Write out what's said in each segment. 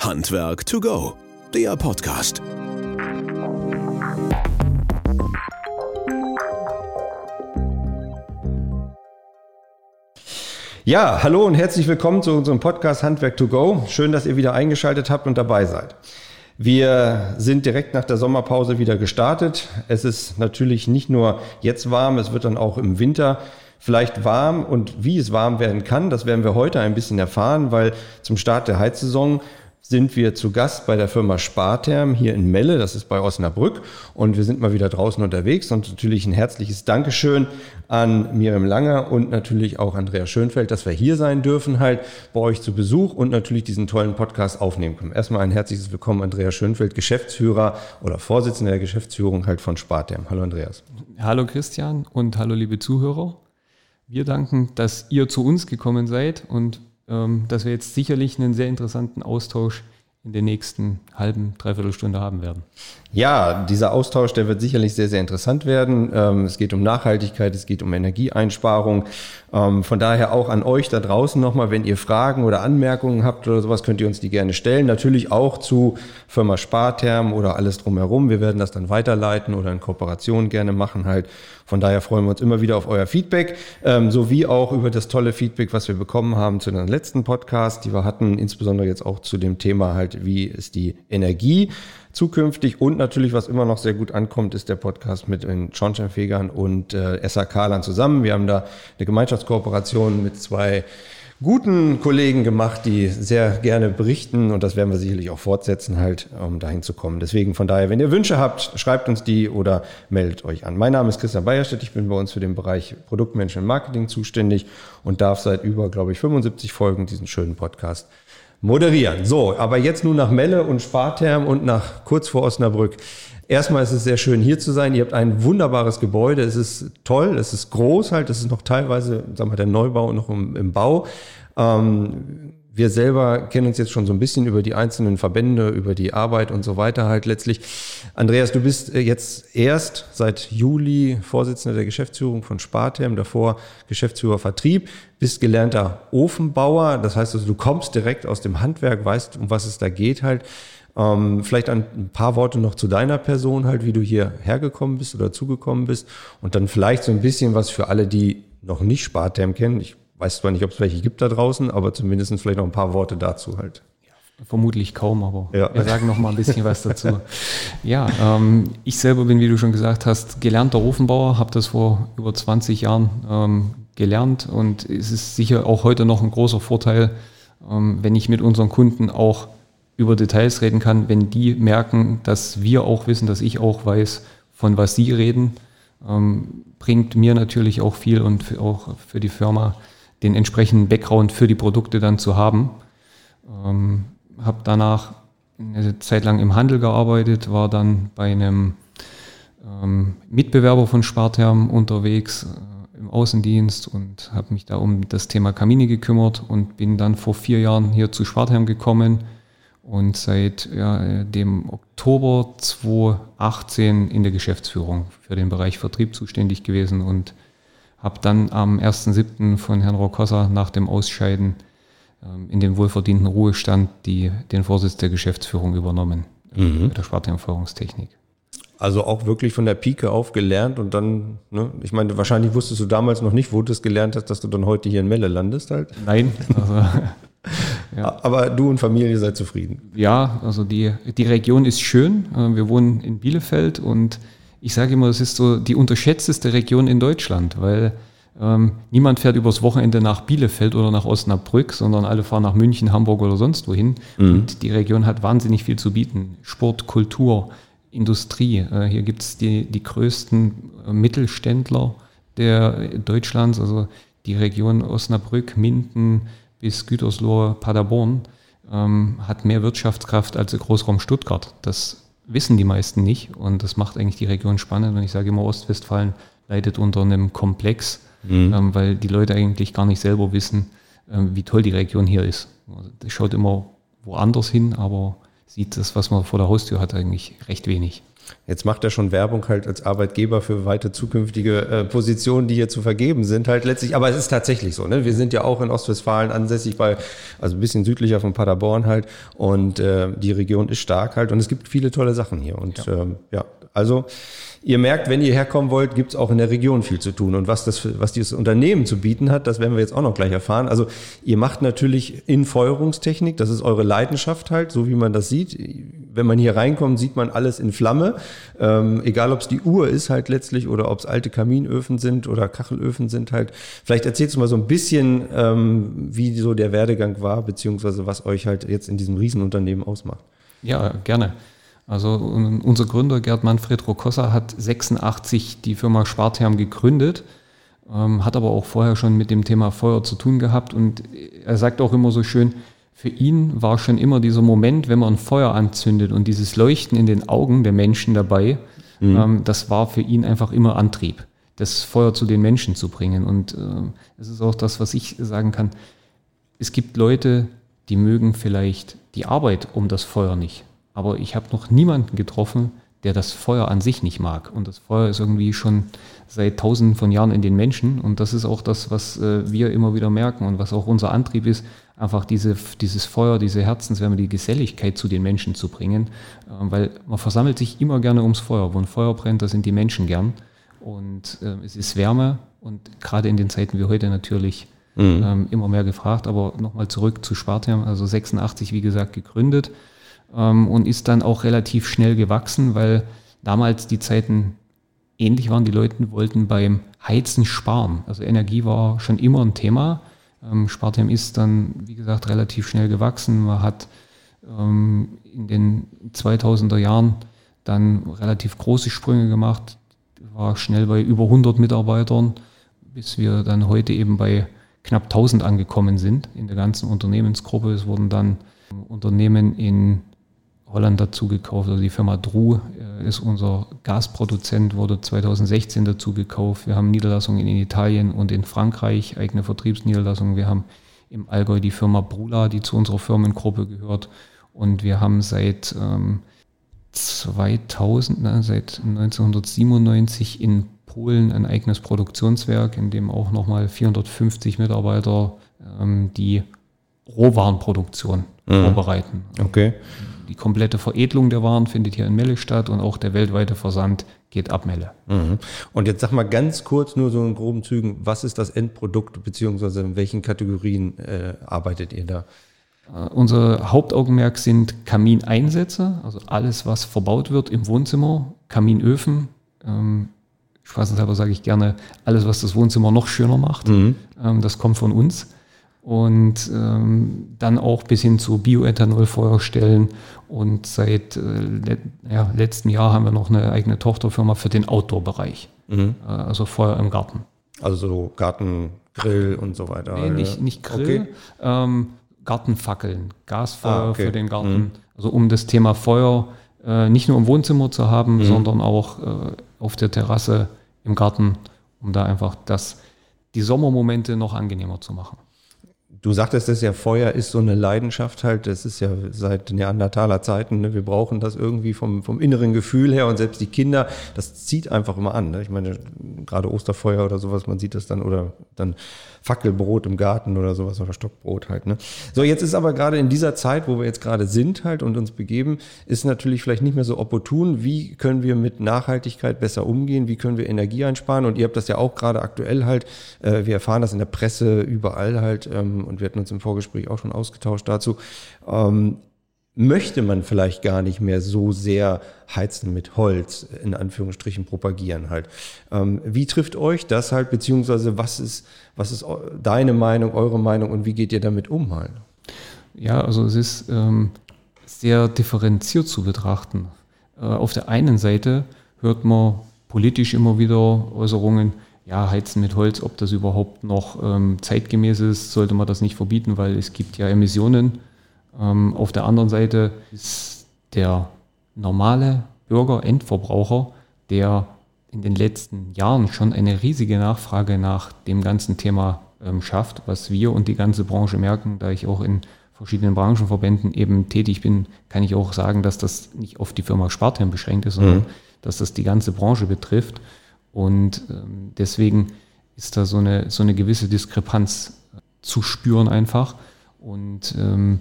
Handwerk to go, der Podcast. Ja, hallo und herzlich willkommen zu unserem Podcast Handwerk to go. Schön, dass ihr wieder eingeschaltet habt und dabei seid. Wir sind direkt nach der Sommerpause wieder gestartet. Es ist natürlich nicht nur jetzt warm, es wird dann auch im Winter vielleicht warm und wie es warm werden kann, das werden wir heute ein bisschen erfahren, weil zum Start der Heizsaison sind wir zu Gast bei der Firma Spartherm hier in Melle, das ist bei Osnabrück und wir sind mal wieder draußen unterwegs und natürlich ein herzliches Dankeschön an Miriam Langer und natürlich auch Andrea Schönfeld, dass wir hier sein dürfen halt bei euch zu Besuch und natürlich diesen tollen Podcast aufnehmen können. Erstmal ein herzliches Willkommen Andrea Schönfeld, Geschäftsführer oder Vorsitzender der Geschäftsführung halt von Spartherm. Hallo Andreas. Hallo Christian und hallo liebe Zuhörer. Wir danken, dass ihr zu uns gekommen seid und dass wir jetzt sicherlich einen sehr interessanten Austausch in den nächsten halben, dreiviertel Stunde haben werden. Ja, dieser Austausch, der wird sicherlich sehr, sehr interessant werden. Ähm, es geht um Nachhaltigkeit, es geht um Energieeinsparung. Ähm, von daher auch an euch da draußen nochmal, wenn ihr Fragen oder Anmerkungen habt oder sowas, könnt ihr uns die gerne stellen. Natürlich auch zu Firma Spartherm oder alles drumherum. Wir werden das dann weiterleiten oder in Kooperation gerne machen halt. Von daher freuen wir uns immer wieder auf euer Feedback, ähm, sowie auch über das tolle Feedback, was wir bekommen haben zu den letzten Podcast, die wir hatten, insbesondere jetzt auch zu dem Thema halt, wie ist die Energie zukünftig und natürlich, was immer noch sehr gut ankommt, ist der Podcast mit den Schornsteinfegern und äh, SAK-Lern zusammen. Wir haben da eine Gemeinschaftskooperation mit zwei guten Kollegen gemacht, die sehr gerne berichten und das werden wir sicherlich auch fortsetzen, halt, um dahin zu kommen. Deswegen von daher, wenn ihr Wünsche habt, schreibt uns die oder meldet euch an. Mein Name ist Christian Bayerstedt, ich bin bei uns für den Bereich Produktmenschen und Marketing zuständig und darf seit über, glaube ich, 75 Folgen diesen schönen Podcast moderieren. So, aber jetzt nun nach Melle und Spartherm und nach kurz vor Osnabrück. Erstmal ist es sehr schön hier zu sein. Ihr habt ein wunderbares Gebäude. Es ist toll, es ist groß halt. Es ist noch teilweise, sagen wir, der Neubau noch im, im Bau. Ähm, wir selber kennen uns jetzt schon so ein bisschen über die einzelnen Verbände, über die Arbeit und so weiter halt letztlich. Andreas, du bist äh, jetzt erst seit Juli Vorsitzender der Geschäftsführung von Spartherm, davor Geschäftsführer Vertrieb, bist gelernter Ofenbauer. Das heißt also, du kommst direkt aus dem Handwerk, weißt, um was es da geht halt. Ähm, vielleicht ein paar Worte noch zu deiner Person halt, wie du hier hergekommen bist oder zugekommen bist und dann vielleicht so ein bisschen was für alle, die noch nicht Spartherm kennen. Ich weiß zwar nicht, ob es welche gibt da draußen, aber zumindest vielleicht noch ein paar Worte dazu halt. Vermutlich kaum, aber ja. wir sagen noch mal ein bisschen was dazu. Ja, ähm, ich selber bin, wie du schon gesagt hast, gelernter Ofenbauer, habe das vor über 20 Jahren ähm, gelernt und es ist sicher auch heute noch ein großer Vorteil, ähm, wenn ich mit unseren Kunden auch über Details reden kann, wenn die merken, dass wir auch wissen, dass ich auch weiß, von was sie reden, ähm, bringt mir natürlich auch viel und für, auch für die Firma den entsprechenden Background für die Produkte dann zu haben. Ähm, habe danach eine Zeit lang im Handel gearbeitet, war dann bei einem ähm, Mitbewerber von Spartherm unterwegs äh, im Außendienst und habe mich da um das Thema Kamine gekümmert und bin dann vor vier Jahren hier zu Spartherm gekommen und seit ja, dem Oktober 2018 in der Geschäftsführung für den Bereich Vertrieb zuständig gewesen und habe dann am 1.7. von Herrn Rokossa nach dem Ausscheiden ähm, in den wohlverdienten Ruhestand die, den Vorsitz der Geschäftsführung übernommen, mhm. der Sparte Führungstechnik. Also auch wirklich von der Pike auf gelernt und dann, ne, ich meine, wahrscheinlich wusstest du damals noch nicht, wo du es gelernt hast, dass du dann heute hier in Melle landest halt. Nein, also, ja. Aber du und Familie seid zufrieden. Ja, also die, die Region ist schön. Äh, wir wohnen in Bielefeld und ich sage immer, es ist so die unterschätzteste Region in Deutschland, weil ähm, niemand fährt übers Wochenende nach Bielefeld oder nach Osnabrück, sondern alle fahren nach München, Hamburg oder sonst wohin. Mhm. Und die Region hat wahnsinnig viel zu bieten. Sport, Kultur, Industrie. Äh, hier gibt es die, die größten äh, Mittelständler der Deutschlands, also die Region Osnabrück, Minden bis Gütersloh, Paderborn, ähm, hat mehr Wirtschaftskraft als der Großraum Stuttgart. Das wissen die meisten nicht und das macht eigentlich die Region spannend. Und ich sage immer, Ostwestfalen leidet unter einem Komplex, mhm. ähm, weil die Leute eigentlich gar nicht selber wissen, ähm, wie toll die Region hier ist. Also das schaut immer woanders hin, aber sieht das, was man vor der Haustür hat, eigentlich recht wenig. Jetzt macht er schon Werbung halt als Arbeitgeber für weite zukünftige äh, Positionen, die hier zu vergeben sind, halt letztlich. Aber es ist tatsächlich so. Ne? Wir sind ja auch in Ostwestfalen ansässig, bei, also ein bisschen südlicher von Paderborn halt. Und äh, die Region ist stark halt. Und es gibt viele tolle Sachen hier. Und ja, ähm, ja also ihr merkt, wenn ihr herkommen wollt, gibt es auch in der Region viel zu tun. Und was, das, was dieses Unternehmen zu bieten hat, das werden wir jetzt auch noch gleich erfahren. Also ihr macht natürlich in Feuerungstechnik, das ist eure Leidenschaft halt, so wie man das sieht. Wenn man hier reinkommt, sieht man alles in Flamme. Ähm, egal, ob es die Uhr ist halt letztlich oder ob es alte Kaminöfen sind oder Kachelöfen sind halt. Vielleicht erzählst du mal so ein bisschen, ähm, wie so der Werdegang war, beziehungsweise was euch halt jetzt in diesem Riesenunternehmen ausmacht. Ja, gerne. Also unser Gründer Gerd Manfred Rokossa hat 86 die Firma Spartherm gegründet, ähm, hat aber auch vorher schon mit dem Thema Feuer zu tun gehabt und er sagt auch immer so schön, für ihn war schon immer dieser Moment, wenn man ein Feuer anzündet und dieses Leuchten in den Augen der Menschen dabei, mhm. ähm, das war für ihn einfach immer Antrieb, das Feuer zu den Menschen zu bringen. Und äh, es ist auch das, was ich sagen kann. Es gibt Leute, die mögen vielleicht die Arbeit um das Feuer nicht aber ich habe noch niemanden getroffen, der das Feuer an sich nicht mag. Und das Feuer ist irgendwie schon seit tausenden von Jahren in den Menschen. Und das ist auch das, was äh, wir immer wieder merken und was auch unser Antrieb ist, einfach diese, dieses Feuer, diese Herzenswärme, die Geselligkeit zu den Menschen zu bringen. Äh, weil man versammelt sich immer gerne ums Feuer. Wo ein Feuer brennt, da sind die Menschen gern. Und äh, es ist Wärme und gerade in den Zeiten wie heute natürlich mhm. ähm, immer mehr gefragt. Aber nochmal zurück zu Spartiam, also 86, wie gesagt, gegründet ähm, und ist dann auch relativ schnell gewachsen, weil damals die Zeiten ähnlich waren. Die Leute wollten beim Heizen sparen. Also Energie war schon immer ein Thema. Ähm, Spartem ist dann, wie gesagt, relativ schnell gewachsen. Man hat ähm, in den 2000er Jahren dann relativ große Sprünge gemacht, war schnell bei über 100 Mitarbeitern, bis wir dann heute eben bei knapp 1000 angekommen sind in der ganzen Unternehmensgruppe. Es wurden dann Unternehmen in Holland dazu gekauft. Also die Firma Dru äh, ist unser Gasproduzent, wurde 2016 dazu gekauft. Wir haben Niederlassungen in Italien und in Frankreich, eigene Vertriebsniederlassungen. Wir haben im Allgäu die Firma Brula, die zu unserer Firmengruppe gehört. Und wir haben seit ähm, 2000, ne, seit 1997 in Polen ein eigenes Produktionswerk, in dem auch nochmal 450 Mitarbeiter ähm, die Rohwarenproduktion mhm. vorbereiten. Okay die komplette Veredelung der Waren findet hier in Melle statt und auch der weltweite Versand geht ab Melle. Mhm. Und jetzt sag mal ganz kurz nur so in groben Zügen, was ist das Endprodukt beziehungsweise in welchen Kategorien äh, arbeitet ihr da? Uh, unser Hauptaugenmerk sind Kamineinsätze, also alles, was verbaut wird im Wohnzimmer, Kaminöfen. Ähm, Spaßenshalber sage ich gerne, alles, was das Wohnzimmer noch schöner macht. Mhm. Ähm, das kommt von uns und ähm, dann auch bis hin zu Bioethanolfeuerstellen. Und seit äh, le ja, letztem Jahr haben wir noch eine eigene Tochterfirma für den Outdoor-Bereich, mhm. äh, also Feuer im Garten. Also so Gartengrill und so weiter. Nee, nicht, nicht Grill, okay. ähm, Gartenfackeln, Gasfeuer ah, okay. für den Garten. Mhm. Also um das Thema Feuer äh, nicht nur im Wohnzimmer zu haben, mhm. sondern auch äh, auf der Terrasse im Garten, um da einfach das, die Sommermomente noch angenehmer zu machen. Du sagtest es ja, Feuer ist so eine Leidenschaft halt, das ist ja seit Neandertaler Zeiten, ne? wir brauchen das irgendwie vom, vom inneren Gefühl her und selbst die Kinder, das zieht einfach immer an. Ne? Ich meine, gerade Osterfeuer oder sowas, man sieht das dann oder dann Fackelbrot im Garten oder sowas oder Stockbrot halt. Ne? So, jetzt ist aber gerade in dieser Zeit, wo wir jetzt gerade sind halt und uns begeben, ist natürlich vielleicht nicht mehr so opportun. Wie können wir mit Nachhaltigkeit besser umgehen? Wie können wir Energie einsparen? Und ihr habt das ja auch gerade aktuell halt, äh, wir erfahren das in der Presse überall halt ähm, und wir hatten uns im Vorgespräch auch schon ausgetauscht dazu. Ähm, möchte man vielleicht gar nicht mehr so sehr Heizen mit Holz in Anführungsstrichen propagieren halt. Ähm, wie trifft euch das halt, beziehungsweise was ist, was ist deine Meinung, eure Meinung und wie geht ihr damit um halt? Ja, also es ist ähm, sehr differenziert zu betrachten. Äh, auf der einen Seite hört man politisch immer wieder Äußerungen, ja, Heizen mit Holz, ob das überhaupt noch ähm, zeitgemäß ist, sollte man das nicht verbieten, weil es gibt ja Emissionen ähm, auf der anderen Seite ist der normale Bürger, Endverbraucher, der in den letzten Jahren schon eine riesige Nachfrage nach dem ganzen Thema ähm, schafft, was wir und die ganze Branche merken, da ich auch in verschiedenen Branchenverbänden eben tätig bin, kann ich auch sagen, dass das nicht auf die Firma Spartan beschränkt ist, sondern mhm. dass das die ganze Branche betrifft. Und ähm, deswegen ist da so eine, so eine gewisse Diskrepanz zu spüren einfach. Und ähm,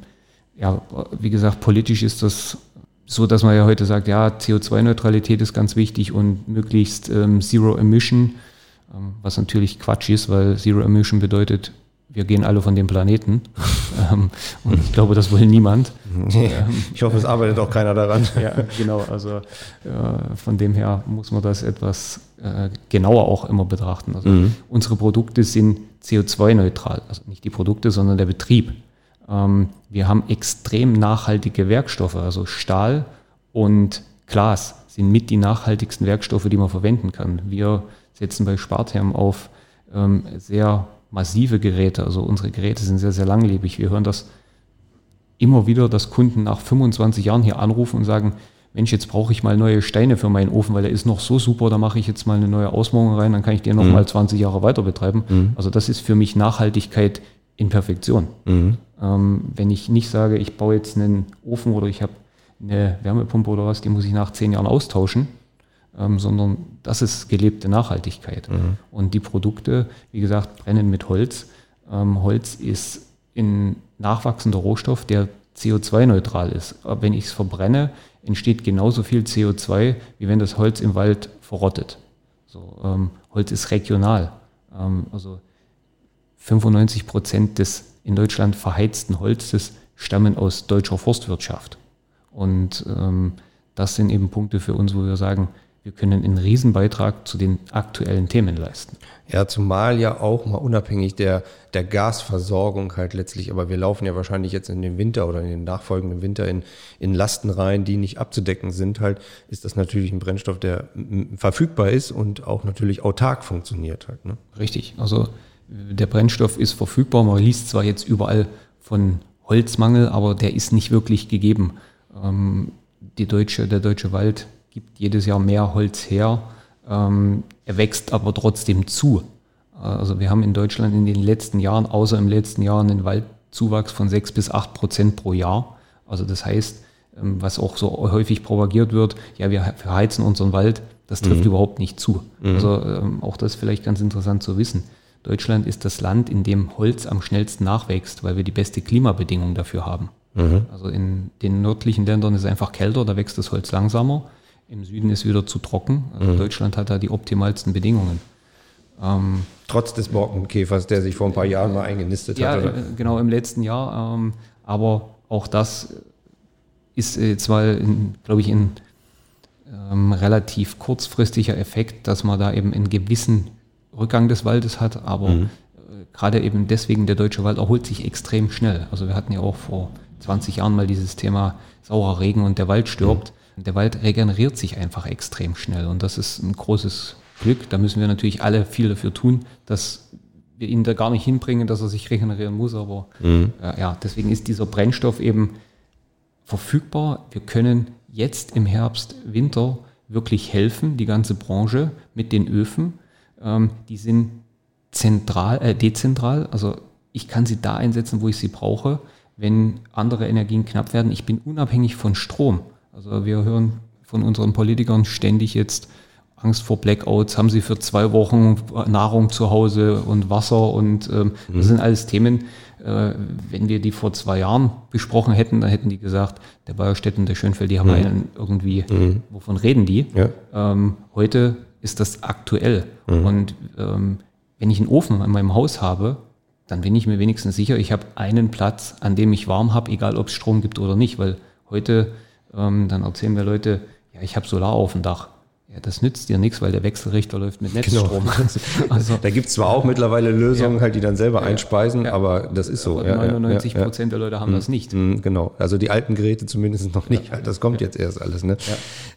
ja, wie gesagt, politisch ist das so, dass man ja heute sagt, ja, CO2-Neutralität ist ganz wichtig und möglichst ähm, Zero Emission, ähm, was natürlich Quatsch ist, weil Zero Emission bedeutet, wir gehen alle von dem Planeten. Ähm, und ich glaube, das will niemand. Ich hoffe, es arbeitet auch keiner daran. ja, genau. Also äh, von dem her muss man das etwas äh, genauer auch immer betrachten. Also mhm. unsere Produkte sind CO2-neutral. Also nicht die Produkte, sondern der Betrieb. Ähm, wir haben extrem nachhaltige Werkstoffe, also Stahl und Glas sind mit die nachhaltigsten Werkstoffe, die man verwenden kann. Wir setzen bei Spartherm auf ähm, sehr massive Geräte. Also unsere Geräte sind sehr, sehr langlebig. Wir hören das immer wieder, dass Kunden nach 25 Jahren hier anrufen und sagen, Mensch, jetzt brauche ich mal neue Steine für meinen Ofen, weil der ist noch so super, da mache ich jetzt mal eine neue Ausmauerung rein, dann kann ich den noch mhm. mal 20 Jahre weiter betreiben. Mhm. Also das ist für mich Nachhaltigkeit in Perfektion. Mhm. Ähm, wenn ich nicht sage, ich baue jetzt einen Ofen oder ich habe eine Wärmepumpe oder was, die muss ich nach zehn Jahren austauschen, ähm, sondern das ist gelebte Nachhaltigkeit. Mhm. Und die Produkte, wie gesagt, brennen mit Holz. Ähm, Holz ist ein nachwachsender Rohstoff, der CO2-neutral ist. Aber wenn ich es verbrenne, entsteht genauso viel CO2, wie wenn das Holz im Wald verrottet. So, ähm, Holz ist regional. Ähm, also 95 Prozent des in Deutschland verheizten Holzes stammen aus deutscher Forstwirtschaft. Und ähm, das sind eben Punkte für uns, wo wir sagen, wir können einen Riesenbeitrag zu den aktuellen Themen leisten. Ja, zumal ja auch mal unabhängig der, der Gasversorgung halt letztlich, aber wir laufen ja wahrscheinlich jetzt in den Winter oder in den nachfolgenden Winter in, in Lasten rein, die nicht abzudecken sind, halt, ist das natürlich ein Brennstoff, der verfügbar ist und auch natürlich autark funktioniert halt. Ne? Richtig, also der Brennstoff ist verfügbar. Man liest zwar jetzt überall von Holzmangel, aber der ist nicht wirklich gegeben. Ähm, die deutsche, der deutsche Wald gibt jedes Jahr mehr Holz her. Ähm, er wächst aber trotzdem zu. Also wir haben in Deutschland in den letzten Jahren, außer im letzten Jahr, einen Waldzuwachs von sechs bis acht Prozent pro Jahr. Also das heißt, ähm, was auch so häufig propagiert wird, ja, wir verheizen unseren Wald, das trifft mhm. überhaupt nicht zu. Mhm. Also ähm, auch das ist vielleicht ganz interessant zu wissen. Deutschland ist das Land, in dem Holz am schnellsten nachwächst, weil wir die beste Klimabedingung dafür haben. Mhm. Also in den nördlichen Ländern ist es einfach kälter, da wächst das Holz langsamer. Im Süden ist wieder zu trocken. Also mhm. Deutschland hat da die optimalsten Bedingungen. Ähm, Trotz des Borkenkäfers, der sich vor ein paar Jahren mal eingenistet ja, hat. Ja, äh, genau, im letzten Jahr. Ähm, aber auch das ist jetzt mal, glaube ich, ein ähm, relativ kurzfristiger Effekt, dass man da eben einen gewissen Rückgang des Waldes hat. Aber mhm. äh, gerade eben deswegen, der deutsche Wald erholt sich extrem schnell. Also wir hatten ja auch vor 20 Jahren mal dieses Thema saurer Regen und der Wald stirbt. Mhm der Wald regeneriert sich einfach extrem schnell und das ist ein großes Glück. Da müssen wir natürlich alle viel dafür tun, dass wir ihn da gar nicht hinbringen, dass er sich regenerieren muss. Aber mhm. äh, ja, deswegen ist dieser Brennstoff eben verfügbar. Wir können jetzt im Herbst, Winter wirklich helfen, die ganze Branche mit den Öfen. Ähm, die sind zentral, äh, dezentral. Also ich kann sie da einsetzen, wo ich sie brauche. Wenn andere Energien knapp werden, ich bin unabhängig von Strom. Also wir hören von unseren Politikern ständig jetzt Angst vor Blackouts, haben sie für zwei Wochen Nahrung zu Hause und Wasser und ähm, mhm. das sind alles Themen. Äh, wenn wir die vor zwei Jahren besprochen hätten, dann hätten die gesagt, der Bayerstedt und der Schönfeld, die haben mhm. einen irgendwie, mhm. wovon reden die? Ja. Ähm, heute ist das aktuell. Mhm. Und ähm, wenn ich einen Ofen in meinem Haus habe, dann bin ich mir wenigstens sicher, ich habe einen Platz, an dem ich warm habe, egal ob es Strom gibt oder nicht, weil heute ähm, dann erzählen mir Leute, ja, ich habe Solar auf dem Dach. Ja, das nützt dir nichts, weil der Wechselrichter läuft mit Netzstrom. Genau. Also, da gibt es zwar auch mittlerweile Lösungen, ja, halt, die dann selber ja, einspeisen, ja, aber das ist so. 99 Prozent der Leute haben mhm. das nicht. Mhm, genau, also die alten Geräte zumindest noch nicht. Das kommt jetzt erst alles. Ne?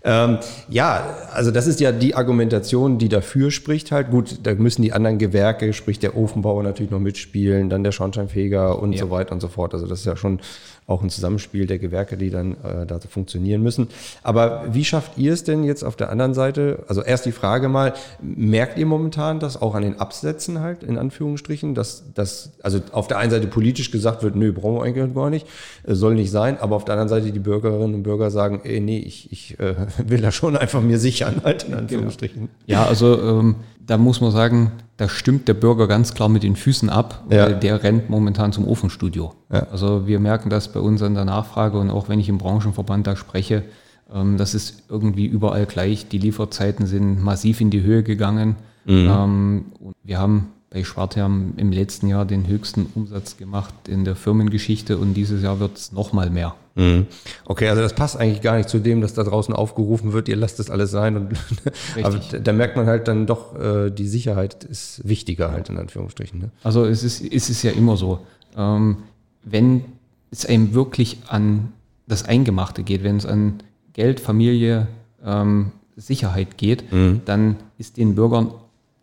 Ähm, ja, also das ist ja die Argumentation, die dafür spricht halt. Gut, da müssen die anderen Gewerke, sprich der Ofenbauer natürlich noch mitspielen, dann der Schornsteinfeger und so weiter und so fort. Also das ist ja schon auch ein Zusammenspiel der Gewerke, die dann äh, dazu funktionieren müssen. Aber wie schafft ihr es denn jetzt auf der anderen Seite, also erst die Frage mal, merkt ihr momentan das auch an den Absätzen halt, in Anführungsstrichen, dass das, also auf der einen Seite politisch gesagt wird, nö, brauchen wir eigentlich gar nicht, äh, soll nicht sein, aber auf der anderen Seite die Bürgerinnen und Bürger sagen, ey, nee, ich, ich äh, will da schon einfach mir sichern halt, in Anführungsstrichen. Ja, also ähm, da muss man sagen, da stimmt der Bürger ganz klar mit den Füßen ab, ja. weil der rennt momentan zum Ofenstudio. Ja. Also wir merken das bei uns an der Nachfrage und auch wenn ich im Branchenverband da spreche, ähm, das ist irgendwie überall gleich. Die Lieferzeiten sind massiv in die Höhe gegangen. Mhm. Ähm, wir haben bei Schwartherm im letzten Jahr den höchsten Umsatz gemacht in der Firmengeschichte und dieses Jahr wird es nochmal mehr. Mhm. Okay, also das passt eigentlich gar nicht zu dem, dass da draußen aufgerufen wird, ihr lasst das alles sein. Und aber da merkt man halt dann doch, äh, die Sicherheit ist wichtiger halt in Anführungsstrichen. Ne? Also es ist, es ist ja immer so, ähm, wenn es einem wirklich an das Eingemachte geht, wenn es an Geld, Familie, ähm, Sicherheit geht, mhm. dann ist den Bürgern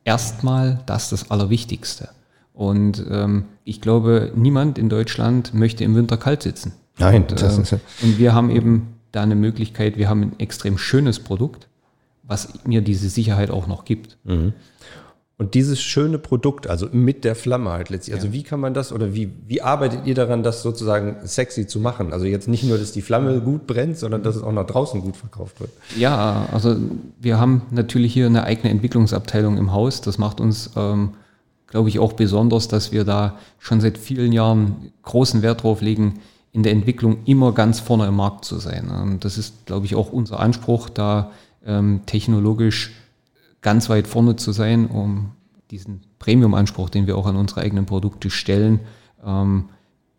erstmal das das Allerwichtigste. Und ähm, ich glaube, niemand in Deutschland möchte im Winter kalt sitzen. Nein, und, das äh, ist ja und wir haben eben da eine Möglichkeit, wir haben ein extrem schönes Produkt, was mir diese Sicherheit auch noch gibt. Mhm. Und dieses schöne Produkt, also mit der Flamme halt letztlich, also ja. wie kann man das oder wie, wie arbeitet ihr daran, das sozusagen sexy zu machen? Also jetzt nicht nur, dass die Flamme gut brennt, sondern dass es auch nach draußen gut verkauft wird. Ja, also wir haben natürlich hier eine eigene Entwicklungsabteilung im Haus. Das macht uns, ähm, glaube ich, auch besonders, dass wir da schon seit vielen Jahren großen Wert drauf legen, in der Entwicklung immer ganz vorne im Markt zu sein. Und das ist, glaube ich, auch unser Anspruch, da ähm, technologisch ganz weit vorne zu sein, um diesen Premium-Anspruch, den wir auch an unsere eigenen Produkte stellen, ähm,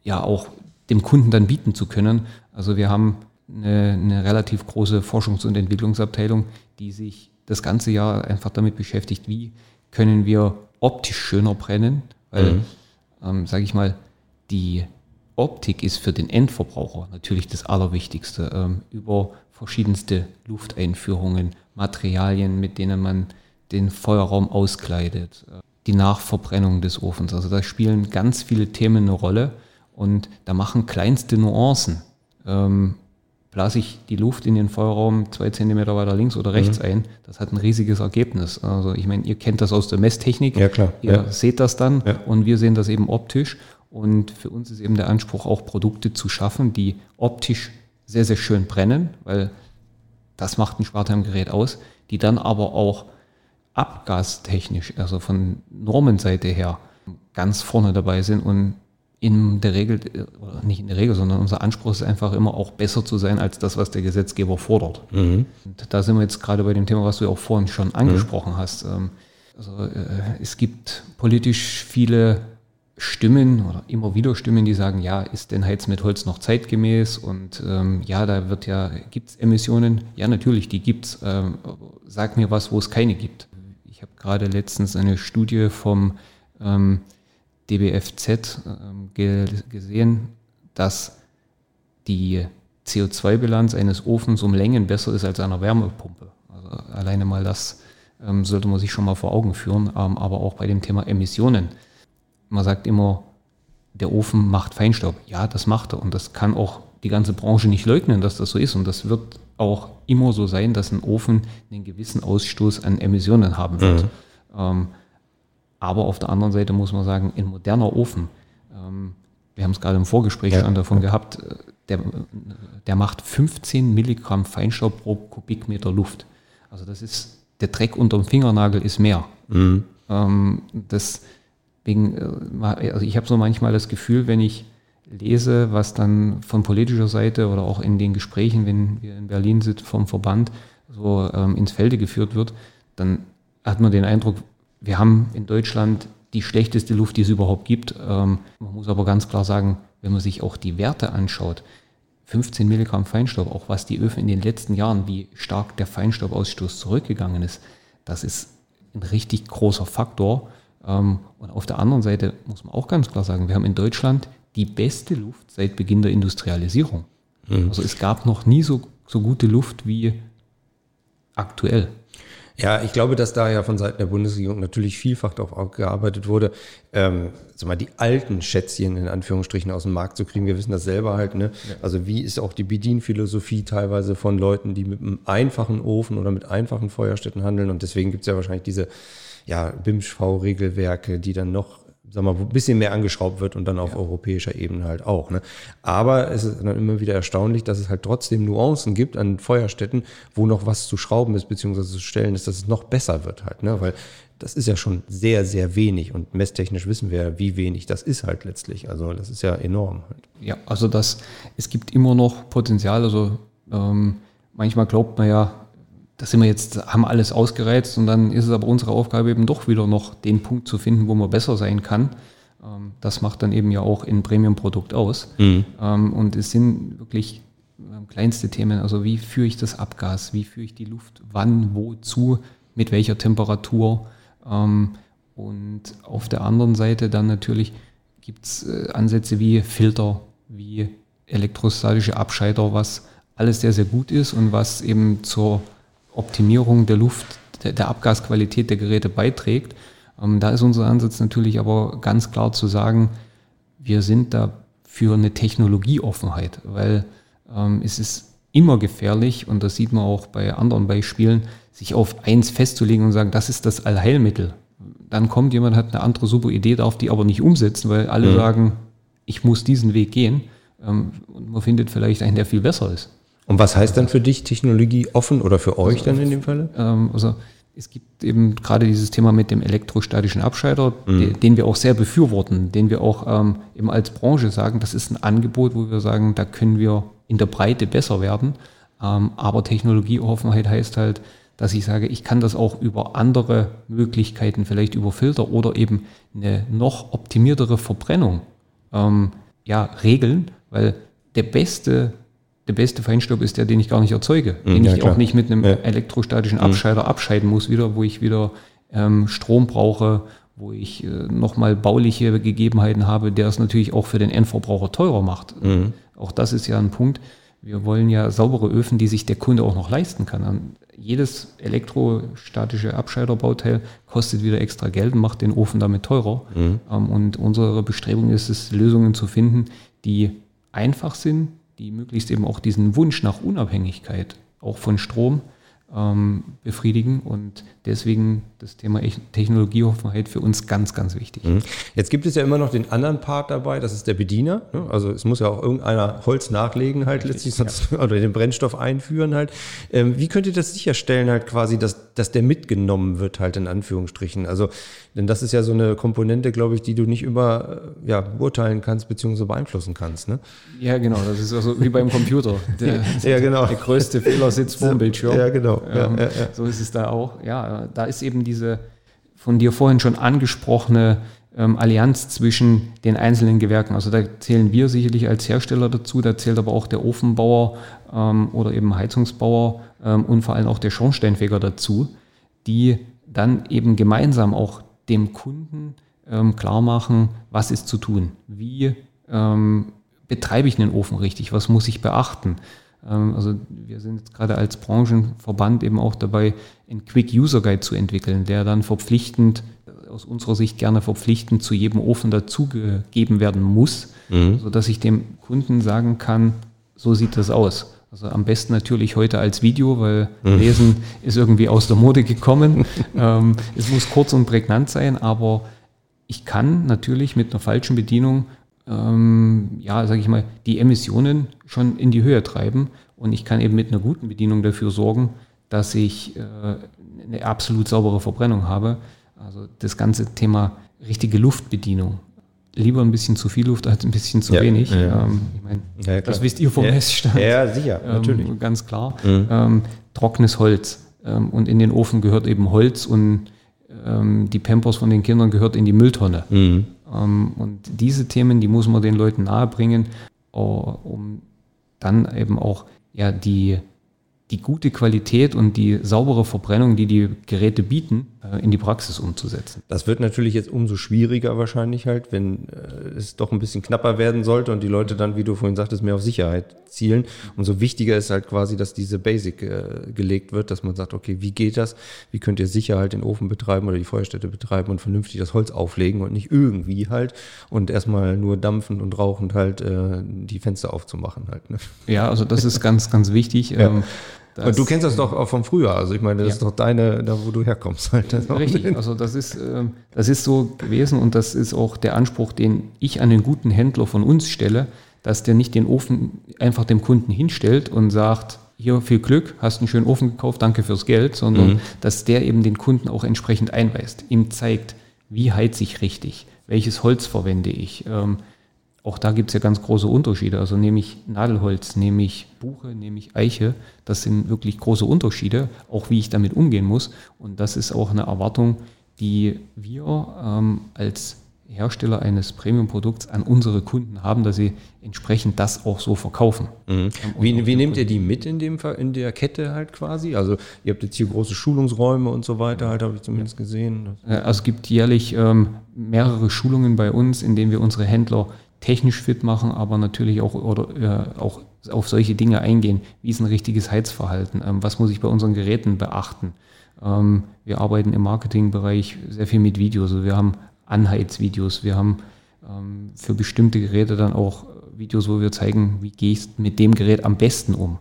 ja auch dem Kunden dann bieten zu können. Also wir haben eine, eine, relativ große Forschungs- und Entwicklungsabteilung, die sich das ganze Jahr einfach damit beschäftigt, wie können wir optisch schöner brennen, weil, mhm. ähm, sage ich mal, die Optik ist für den Endverbraucher natürlich das Allerwichtigste. Ähm, über verschiedenste Lufteinführungen, Materialien, mit denen man den Feuerraum auskleidet, äh, die Nachverbrennung des Ofens. Also da spielen ganz viele Themen eine Rolle und da machen kleinste Nuancen. Ähm, blase ich die Luft in den Feuerraum zwei Zentimeter weiter links oder rechts mhm. ein, das hat ein riesiges Ergebnis. Also ich meine, ihr kennt das aus der Messtechnik. Ja, klar. Ihr ja. seht das dann ja. und wir sehen das eben optisch. Und für uns ist eben der Anspruch, auch Produkte zu schaffen, die optisch sehr, sehr schön brennen, weil das macht ein Spartime-Gerät aus, die dann aber auch abgastechnisch, also von Normenseite her, ganz vorne dabei sind und in der Regel, nicht in der Regel, sondern unser Anspruch ist einfach immer auch besser zu sein als das, was der Gesetzgeber fordert. Mhm. Und da sind wir jetzt gerade bei dem Thema, was du ja auch vorhin schon angesprochen mhm. hast. Ähm, also äh, es gibt politisch viele Stimmen oder immer wieder Stimmen, die sagen, ja, ist denn Heiz mit Holz noch zeitgemäß? Und ähm, ja, da wird ja, gibt es Emissionen? Ja, natürlich, die gibt es. Ähm, sag mir was, wo es keine gibt. Ich habe gerade letztens eine Studie vom ähm, DBFZ ähm, ge gesehen, dass die CO2-Bilanz eines Ofens um Längen besser ist als einer Wärmepumpe. Also alleine mal das ähm, sollte man sich schon mal vor Augen führen, ähm, aber auch bei dem Thema Emissionen man sagt immer, der Ofen macht Feinstaub. Ja, das macht er. Und das kann auch die ganze Branche nicht leugnen, dass das so ist. Und das wird auch immer so sein, dass ein Ofen einen gewissen Ausstoß an Emissionen haben wird. Mhm. Ähm, aber auf der anderen Seite muss man sagen, ein moderner Ofen, ähm, wir haben es gerade im Vorgespräch ja. schon davon gehabt, äh, der, der macht 15 Milligramm Feinstaub pro Kubikmeter Luft. Also das ist, der Dreck unterm Fingernagel ist mehr. Mhm. Ähm, das, wegen, äh, also ich habe so manchmal das Gefühl, wenn ich lese, was dann von politischer Seite oder auch in den Gesprächen, wenn wir in Berlin sitzen vom Verband, so ähm, ins Felde geführt wird, dann hat man den Eindruck, wir haben in Deutschland die schlechteste Luft, die es überhaupt gibt. Ähm, man muss aber ganz klar sagen, wenn man sich auch die Werte anschaut, 15 Milligramm Feinstaub, auch was die Öfen in den letzten Jahren, wie stark der Feinstaubausstoß zurückgegangen ist, das ist ein richtig großer Faktor. Ähm, und auf der anderen Seite muss man auch ganz klar sagen, wir haben in Deutschland die beste Luft seit Beginn der Industrialisierung. Mhm. Also es gab noch nie so, so gute Luft wie aktuell. Ja, ich glaube, dass da ja von Seiten der Bundesregierung natürlich vielfach darauf gearbeitet wurde, ähm, sag mal, die alten Schätzchen in Anführungsstrichen aus dem Markt zu kriegen. Wir wissen das selber halt, ne? Ja. Also wie ist auch die Bedienphilosophie teilweise von Leuten, die mit einem einfachen Ofen oder mit einfachen Feuerstätten handeln. Und deswegen gibt es ja wahrscheinlich diese ja, BIMSCH-V-Regelwerke, die dann noch sag mal, ein bisschen mehr angeschraubt wird und dann auf ja. europäischer Ebene halt auch. Ne? Aber es ist dann immer wieder erstaunlich, dass es halt trotzdem Nuancen gibt an Feuerstätten, wo noch was zu schrauben ist, beziehungsweise zu stellen ist, dass es noch besser wird halt. Ne? Weil das ist ja schon sehr, sehr wenig und messtechnisch wissen wir ja, wie wenig das ist halt letztlich. Also das ist ja enorm. Halt. Ja, also das, es gibt immer noch Potenzial. Also ähm, manchmal glaubt man ja, das sind wir jetzt, haben alles ausgereizt und dann ist es aber unsere Aufgabe eben doch wieder noch den Punkt zu finden, wo man besser sein kann. Ähm, das macht dann eben ja auch ein Premium-Produkt aus. Mhm. Ähm, und es sind wirklich ähm, kleinste Themen, also wie führe ich das Abgas, wie führe ich die Luft, wann, wozu, mit welcher Temperatur. Und auf der anderen Seite dann natürlich gibt es äh, Ansätze wie Filter, wie elektrostatische Abscheider, was alles sehr, sehr gut ist und was eben zur Optimierung der Luft, der, Abgasqualität der Geräte beiträgt. Ähm, da ist unser Ansatz natürlich aber ganz klar zu sagen, wir sind da für eine Technologieoffenheit, weil ähm, es ist immer gefährlich, und das sieht man auch bei anderen Beispielen, sich auf eins festzulegen und sagen, das ist das Allheilmittel. Dann kommt jemand, hat eine andere super Idee, darf die aber nicht umsetzen, weil alle mhm. sagen, ich muss diesen Weg gehen. Ähm, und man findet vielleicht einen, der viel besser ist. Und was heißt dann für dich Technologie offen oder für euch also, dann in dem Falle? Ähm, also es gibt eben gerade dieses Thema mit dem elektrostatischen Abscheider, mhm. den, den, wir auch sehr befürworten, den wir auch ähm, eben als Branche sagen, das ist ein Angebot, wo wir sagen, da können wir in der Breite besser werden. Ähm, aber Technologieoffenheit heißt halt, dass ich sage, ich kann das auch über andere Möglichkeiten, vielleicht über Filter oder eben eine noch optimiertere Verbrennung ähm, ja, regeln, weil der beste der beste Feinstaub ist der, den ich gar nicht erzeuge, mhm, den ja, ich klar. auch nicht mit einem ja. elektrostatischen mhm. Abscheider abscheiden muss wieder, wo ich wieder ähm, Strom brauche, wo ich äh, nochmal bauliche Gegebenheiten habe, der es natürlich auch für den Endverbraucher teurer macht. Mhm. Auch das ist ja ein Punkt. Wir wollen ja saubere Öfen, die sich der Kunde auch noch leisten kann. Jedes elektrostatische Abscheiderbauteil kostet wieder extra Geld und macht den Ofen damit teurer. Mhm. Ähm, und unsere Bestrebung ist es, Lösungen zu finden, die einfach sind, die möglichst eben auch diesen Wunsch nach Unabhängigkeit, auch von Strom, ähm, befriedigen. Und deswegen das Thema Technologieoffenheit für uns ganz, ganz wichtig. Mhm. Jetzt gibt es ja immer noch den anderen Part dabei, das ist der Bediener. Ne? Also es muss ja auch irgendeiner Holz nachlegen halt letztlich, sonst, ja. oder den Brennstoff einführen halt. Ähm, wie könnt ihr das sicherstellen halt quasi, dass, dass der mitgenommen wird halt in Anführungsstrichen? Also, denn das ist ja so eine Komponente, glaube ich, die du nicht immer äh, ja, beurteilen kannst bzw. beeinflussen kannst. Ne? Ja, genau. Das ist also wie beim Computer. Der, ja, genau. der größte Fehler sitzt vor dem Bildschirm. Ja, genau. Ähm, ja, ja, so ist es da auch. Ja, da ist eben diese von dir vorhin schon angesprochene ähm, Allianz zwischen den einzelnen Gewerken. Also da zählen wir sicherlich als Hersteller dazu, da zählt aber auch der Ofenbauer ähm, oder eben Heizungsbauer ähm, und vor allem auch der Schornsteinfeger dazu, die dann eben gemeinsam auch dem Kunden ähm, klar machen, was ist zu tun, wie ähm, betreibe ich einen Ofen richtig, was muss ich beachten. Ähm, also wir sind jetzt gerade als Branchenverband eben auch dabei, einen Quick User Guide zu entwickeln, der dann verpflichtend, aus unserer Sicht gerne verpflichtend zu jedem Ofen dazugegeben werden muss, mhm. sodass ich dem Kunden sagen kann, so sieht das aus. Also am besten natürlich heute als Video, weil mhm. Lesen ist irgendwie aus der Mode gekommen. ähm, es muss kurz und prägnant sein, aber ich kann natürlich mit einer falschen Bedienung ähm, ja, sage ich mal, die Emissionen schon in die Höhe treiben. Und ich kann eben mit einer guten Bedienung dafür sorgen, dass ich äh, eine absolut saubere Verbrennung habe. Also das ganze Thema richtige Luftbedienung. Lieber ein bisschen zu viel Luft als ein bisschen zu ja, wenig. Ja. Ähm, ich meine, ja, das wisst ihr vom ja, Messstand. Ja, sicher, ähm, natürlich. Ganz klar. Mhm. Ähm, trockenes Holz. Ähm, und in den Ofen gehört eben Holz und ähm, die Pampers von den Kindern gehört in die Mülltonne. Mhm. Ähm, und diese Themen, die muss man den Leuten nahebringen, uh, um dann eben auch ja, die die gute Qualität und die saubere Verbrennung, die die Geräte bieten, äh, in die Praxis umzusetzen. Das wird natürlich jetzt umso schwieriger wahrscheinlich halt, wenn äh, es doch ein bisschen knapper werden sollte und die Leute dann, wie du vorhin sagtest, mehr auf Sicherheit zielen. Umso wichtiger ist halt quasi, dass diese Basic äh, gelegt wird, dass man sagt, okay, wie geht das? Wie könnt ihr sicher halt den Ofen betreiben oder die Feuerstätte betreiben und vernünftig das Holz auflegen und nicht irgendwie halt und erstmal nur dampfend und rauchend halt äh, die Fenster aufzumachen halt. Ne? Ja, also das ist ganz, ganz wichtig. Ja. Ähm, das, du kennst das doch auch vom Frühjahr. Also ich meine, das ja. ist doch deine, da wo du herkommst. Halt. Richtig, also das ist, ähm, das ist so gewesen und das ist auch der Anspruch, den ich an den guten Händler von uns stelle, dass der nicht den Ofen einfach dem Kunden hinstellt und sagt, hier viel Glück, hast einen schönen Ofen gekauft, danke fürs Geld, sondern mhm. dass der eben den Kunden auch entsprechend einweist, ihm zeigt, wie heize ich richtig, welches Holz verwende ich, ähm, auch da gibt es ja ganz große Unterschiede. Also nehme ich Nadelholz, nehme ich Buche, nehme ich Eiche. Das sind wirklich große Unterschiede, auch wie ich damit umgehen muss. Und das ist auch eine Erwartung, die wir ähm, als Hersteller eines Premium-Produkts an unsere Kunden haben, dass sie entsprechend das auch so verkaufen. Mhm. Wie, wie nehmt ihr die mit in, dem, in der Kette halt quasi? Also ihr habt jetzt hier große Schulungsräume und so weiter, halt habe ich zumindest gesehen. Also es gibt jährlich ähm, mehrere Schulungen bei uns, in denen wir unsere Händler technisch fit machen, aber natürlich auch, oder, äh, auch auf solche Dinge eingehen. Wie ist ein richtiges Heizverhalten? Ähm, was muss ich bei unseren Geräten beachten? Ähm, wir arbeiten im Marketingbereich sehr viel mit Videos. Also wir haben Anheizvideos, wir haben ähm, für bestimmte Geräte dann auch Videos, wo wir zeigen, wie gehst mit dem Gerät am besten um.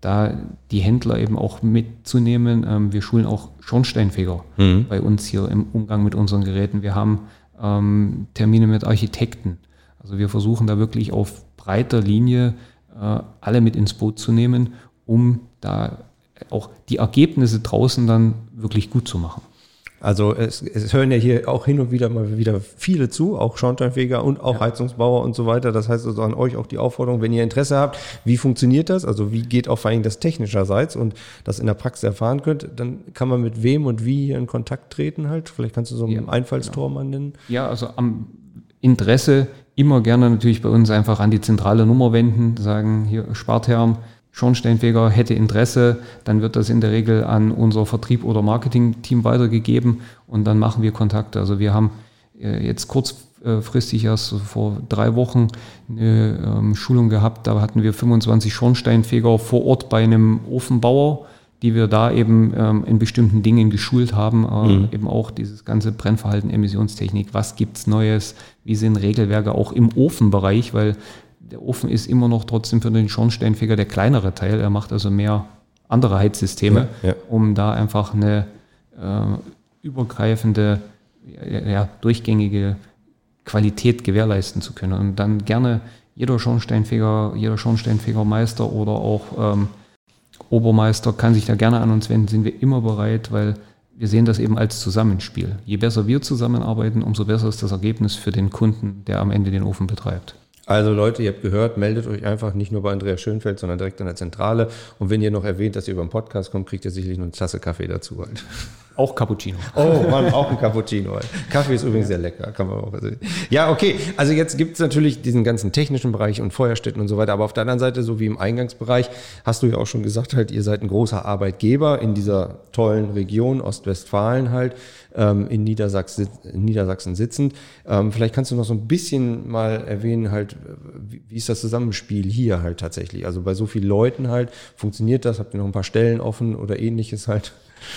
Da die Händler eben auch mitzunehmen. Ähm, wir schulen auch Schornsteinfeger mhm. bei uns hier im Umgang mit unseren Geräten. Wir haben ähm, Termine mit Architekten. Also wir versuchen da wirklich auf breiter Linie äh, alle mit ins Boot zu nehmen, um da auch die Ergebnisse draußen dann wirklich gut zu machen. Also es, es, hören ja hier auch hin und wieder mal wieder viele zu, auch Schornsteinfeger und auch ja. Heizungsbauer und so weiter. Das heißt also an euch auch die Aufforderung, wenn ihr Interesse habt, wie funktioniert das? Also wie geht auch vor allem das technischerseits und das in der Praxis erfahren könnt, dann kann man mit wem und wie in Kontakt treten halt. Vielleicht kannst du so einen ja, Einfallstor genau. mal nennen. Ja, also am Interesse immer gerne natürlich bei uns einfach an die zentrale Nummer wenden, sagen hier Spartherm, Schornsteinfeger hätte Interesse, dann wird das in der Regel an unser Vertrieb- oder Marketing-Team weitergegeben und dann machen wir Kontakte. Also wir haben äh, jetzt kurzfristig erst vor drei Wochen eine ähm, Schulung gehabt, da hatten wir 25 Schornsteinfeger vor Ort bei einem Ofenbauer die wir da eben ähm, in bestimmten Dingen geschult haben, äh, mhm. eben auch dieses ganze Brennverhalten, Emissionstechnik, was gibt's Neues, wie sind Regelwerke auch im Ofenbereich, weil der Ofen ist immer noch trotzdem für den Schornsteinfeger der kleinere Teil, er macht also mehr andere Heizsysteme, ja, ja. um da einfach eine äh, übergreifende, ja, durchgängige Qualität gewährleisten zu können. Und dann gerne jeder Schornsteinfeger, jeder Schornsteinfegermeister oder auch ähm, Obermeister kann sich da gerne an uns wenden, sind wir immer bereit, weil wir sehen das eben als Zusammenspiel. Je besser wir zusammenarbeiten, umso besser ist das Ergebnis für den Kunden, der am Ende den Ofen betreibt. Also Leute, ihr habt gehört, meldet euch einfach nicht nur bei Andreas Schönfeld, sondern direkt an der Zentrale. Und wenn ihr noch erwähnt, dass ihr über den Podcast kommt, kriegt ihr sicherlich noch eine Tasse Kaffee dazu halt. Auch Cappuccino. Oh Mann, auch ein Cappuccino. Kaffee ist übrigens sehr lecker, kann man auch sehen. Ja, okay. Also jetzt gibt es natürlich diesen ganzen technischen Bereich und Feuerstätten und so weiter. Aber auf der anderen Seite, so wie im Eingangsbereich, hast du ja auch schon gesagt, halt, ihr seid ein großer Arbeitgeber in dieser tollen Region Ostwestfalen halt, ähm, in, Niedersachsen, in Niedersachsen sitzend. Ähm, vielleicht kannst du noch so ein bisschen mal erwähnen, halt, wie, wie ist das Zusammenspiel hier halt tatsächlich? Also bei so vielen Leuten halt, funktioniert das? Habt ihr noch ein paar Stellen offen oder ähnliches halt?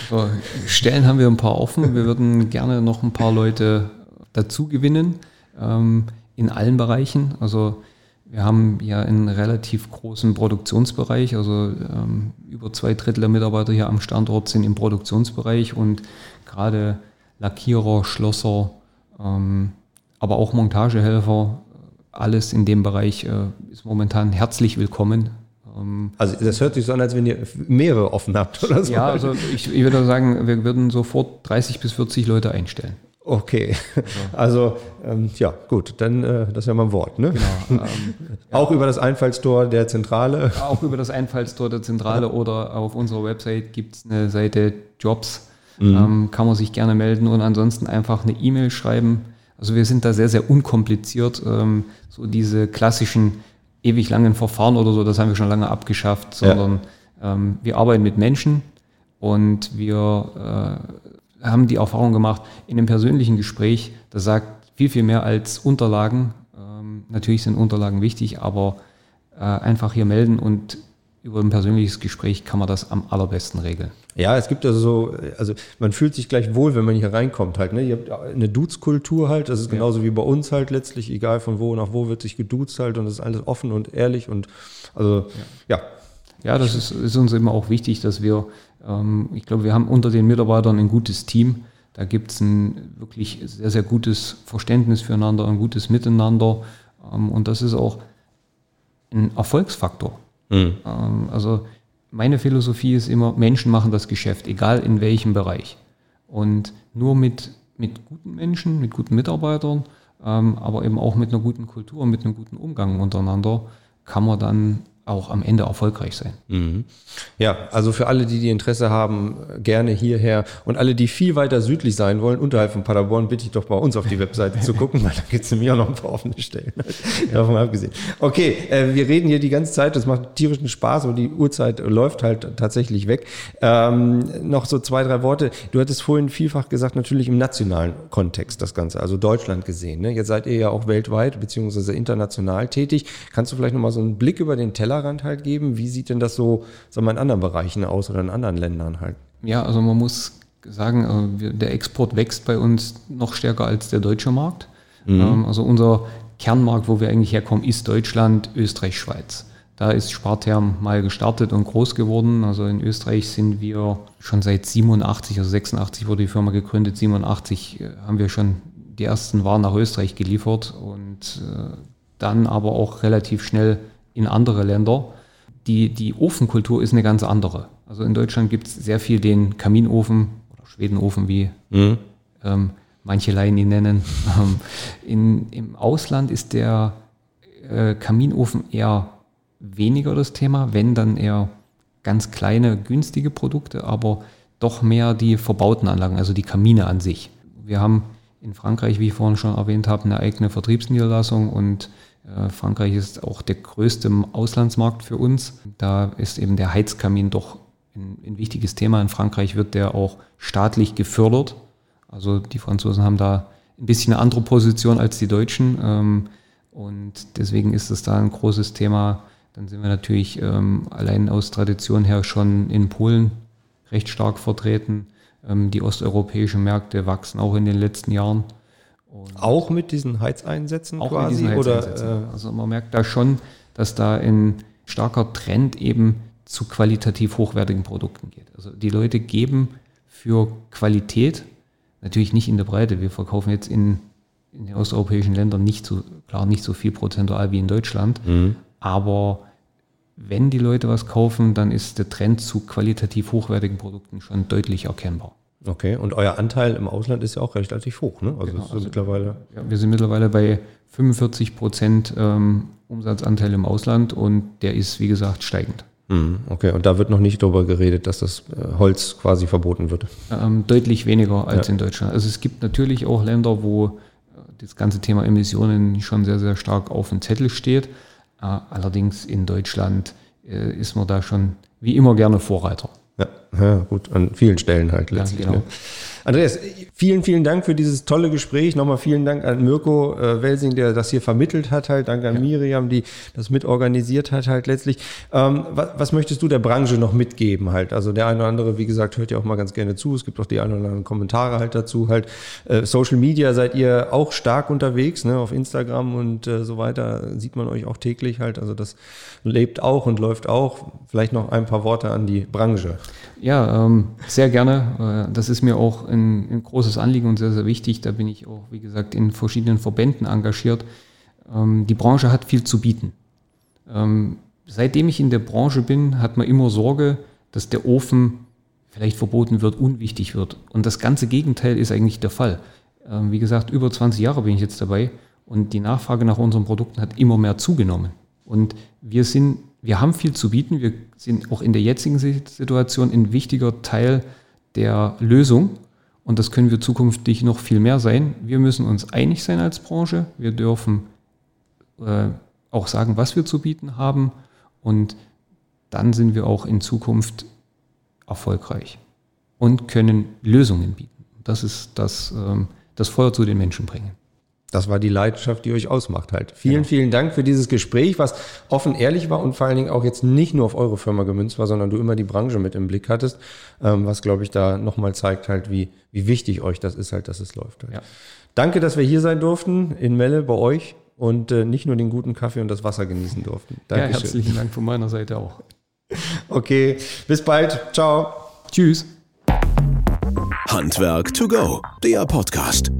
So, Stellen haben wir ein paar offen. Wir würden gerne noch ein paar Leute dazu gewinnen ähm, in allen Bereichen. Also wir haben ja einen relativ großen Produktionsbereich, also ähm, über zwei Drittel der Mitarbeiter hier am Standort sind im Produktionsbereich und gerade Lackierer, Schlosser, ähm, aber auch Montagehelfer, alles in dem Bereich äh, ist momentan herzlich willkommen. Ähm, also das hört sich so an, als wenn ihr mehrere offen habt oder so. Ja, also ich, ich würde sagen, wir würden sofort 30 bis 40 Leute einstellen. Okay, also ähm, ja gut, dann äh, das ist ja mal ein Wort. Ne? Genau, ähm, auch ja. über das Einfallstor der Zentrale. Auch über das Einfallstor der Zentrale oder auf unserer Website gibt es eine Seite Jobs, mhm. ähm, kann man sich gerne melden und ansonsten einfach eine E-Mail schreiben. Also wir sind da sehr, sehr unkompliziert. Ähm, so diese klassischen ewig langen Verfahren oder so, das haben wir schon lange abgeschafft, sondern ähm, wir arbeiten mit Menschen und wir äh, haben die Erfahrung gemacht, in einem persönlichen Gespräch, das sagt viel, viel mehr als Unterlagen. Ähm, natürlich sind Unterlagen wichtig, aber äh, einfach hier melden und über ein persönliches Gespräch kann man das am allerbesten regeln. Ja, es gibt also so, also man fühlt sich gleich wohl, wenn man hier reinkommt halt. Ne? Ihr habt eine Dutzkultur halt, das ist genauso ja. wie bei uns halt letztlich, egal von wo nach wo wird sich geduzt halt und das ist alles offen und ehrlich und also ja. Ja, ja das ist, ist uns immer auch wichtig, dass wir, ähm, ich glaube, wir haben unter den Mitarbeitern ein gutes Team. Da gibt es ein wirklich sehr, sehr gutes Verständnis füreinander, ein gutes Miteinander. Ähm, und das ist auch ein Erfolgsfaktor. Mhm. Ähm, also meine Philosophie ist immer, Menschen machen das Geschäft, egal in welchem Bereich. Und nur mit, mit guten Menschen, mit guten Mitarbeitern, ähm, aber eben auch mit einer guten Kultur, mit einem guten Umgang untereinander, kann man dann auch am Ende erfolgreich sein. Mhm. Ja, also für alle, die die Interesse haben, gerne hierher und alle, die viel weiter südlich sein wollen, unterhalb von Paderborn, bitte ich doch bei uns auf die Webseite zu gucken, weil da gibt es nämlich auch noch ein paar offene Stellen. Davon abgesehen. Okay, äh, wir reden hier die ganze Zeit, das macht tierischen Spaß und die Uhrzeit läuft halt tatsächlich weg. Ähm, noch so zwei, drei Worte. Du hattest vorhin vielfach gesagt, natürlich im nationalen Kontext das Ganze, also Deutschland gesehen. Ne? Jetzt seid ihr ja auch weltweit beziehungsweise international tätig. Kannst du vielleicht nochmal so einen Blick über den Teller Tellerrand halt geben. Wie sieht denn das so, sagen wir, in anderen Bereichen aus oder in anderen Ländern halt? Ja, also man muss sagen, äh, der Export wächst bei uns noch stärker als der deutsche Markt. Mhm. Ähm, also unser Kernmarkt, wo wir eigentlich herkommen, ist Deutschland, Österreich, Schweiz. Da ist Spartherm mal gestartet und groß geworden. Also in Österreich sind wir schon seit 87, also 86 wurde die Firma gegründet, 87 äh, haben wir schon die ersten Waren nach Österreich geliefert und äh, dann aber auch relativ schnell in andere Länder. Die, die Ofenkultur ist eine ganz andere. Also in Deutschland gibt es sehr viel den Kaminofen oder Schwedenofen, wie mhm. ähm, manche Laien ihn nennen. Ähm, in, Im Ausland ist der äh, Kaminofen eher weniger das Thema, wenn dann eher ganz kleine, günstige Produkte, aber doch mehr die verbauten Anlagen, also die Kamine an sich. Wir haben in Frankreich, wie ich vorhin schon erwähnt habe, eine eigene Vertriebsniederlassung und Frankreich ist auch der größte Auslandsmarkt für uns. Da ist eben der Heizkamin doch ein, ein, wichtiges Thema. In Frankreich wird der auch staatlich gefördert. Also die Franzosen haben da ein bisschen eine andere Position als die Deutschen. Ähm, und deswegen ist es da ein großes Thema. Dann sind wir natürlich ähm, allein aus Tradition her schon in Polen recht stark vertreten. Ähm, die osteuropäischen Märkte wachsen auch in den letzten Jahren. Und auch mit diesen Heizeinsätzen auch quasi? Mit diesen Heizeinsätzen. Oder, äh also man merkt da schon, dass da ein starker Trend eben zu qualitativ hochwertigen Produkten geht. Also die Leute geben für Qualität, natürlich nicht in der Breite, wir verkaufen jetzt in, in den osteuropäischen Ländern nicht so, klar nicht so viel prozentual wie in Deutschland, mhm. aber wenn die Leute was kaufen, dann ist der Trend zu qualitativ hochwertigen Produkten schon deutlich erkennbar. Okay, und euer Anteil im Ausland ist ja auch relativ hoch, ne? Also, genau, also mittlerweile. Ja, wir sind mittlerweile bei 45 Prozent ähm, Umsatzanteil im Ausland und der ist, wie gesagt, steigend. Mhm, okay, und da wird noch nicht darüber geredet, dass das äh, Holz quasi verboten wird. Ähm, deutlich weniger als ja. in Deutschland. Also es gibt natürlich auch Länder, wo äh, das ganze Thema Emissionen schon sehr, sehr stark auf dem Zettel steht. Äh, allerdings in Deutschland ist man da schon wie immer gerne Vorreiter. Ja, gut, an vielen Stellen halt letztlich. Ja, genau. ne? Andreas, vielen, vielen Dank für dieses tolle Gespräch. Nochmal vielen Dank an Mirko äh, Welsing, der das hier vermittelt hat halt. Danke an ja. Miriam, die das mitorganisiert hat halt letztlich. Ähm, was, was, möchtest du der Branche noch mitgeben halt? Also der eine oder andere, wie gesagt, hört ja auch mal ganz gerne zu. Es gibt auch die ein oder anderen Kommentare halt dazu halt. Äh, Social Media seid ihr auch stark unterwegs, ne? Auf Instagram und äh, so weiter sieht man euch auch täglich halt. Also das lebt auch und läuft auch. Vielleicht noch ein paar Worte an die Branche. Ja, ähm, sehr gerne. Äh, das ist mir auch ein, ein, großes Anliegen und sehr, sehr wichtig. Da bin ich auch, wie gesagt, in verschiedenen Verbänden engagiert. Ähm, die Branche hat viel zu bieten. Ähm, seitdem ich in der Branche bin, hat man immer Sorge, dass der Ofen vielleicht verboten wird, unwichtig wird. Und das ganze Gegenteil ist eigentlich der Fall. Ähm, wie gesagt, über 20 Jahre bin ich jetzt dabei und die Nachfrage nach unseren Produkten hat immer mehr zugenommen. Und wir sind wir haben viel zu bieten. Wir sind auch in der jetzigen Situation ein wichtiger Teil der Lösung. Und das können wir zukünftig noch viel mehr sein. Wir müssen uns einig sein als Branche. Wir dürfen äh, auch sagen, was wir zu bieten haben. Und dann sind wir auch in Zukunft erfolgreich und können Lösungen bieten. Das ist das, ähm, das Feuer zu den Menschen bringen. Das war die Leidenschaft, die euch ausmacht halt. Vielen, genau. vielen Dank für dieses Gespräch, was offen ehrlich war und vor allen Dingen auch jetzt nicht nur auf eure Firma gemünzt war, sondern du immer die Branche mit im Blick hattest, ähm, was glaube ich da nochmal zeigt halt, wie, wie wichtig euch das ist halt, dass es läuft. Halt. Ja. Danke, dass wir hier sein durften in Melle bei euch und äh, nicht nur den guten Kaffee und das Wasser genießen durften. Dankeschön. Ja, herzlichen Dank von meiner Seite auch. Okay, bis bald. Ciao. Tschüss. Handwerk to go, der Podcast.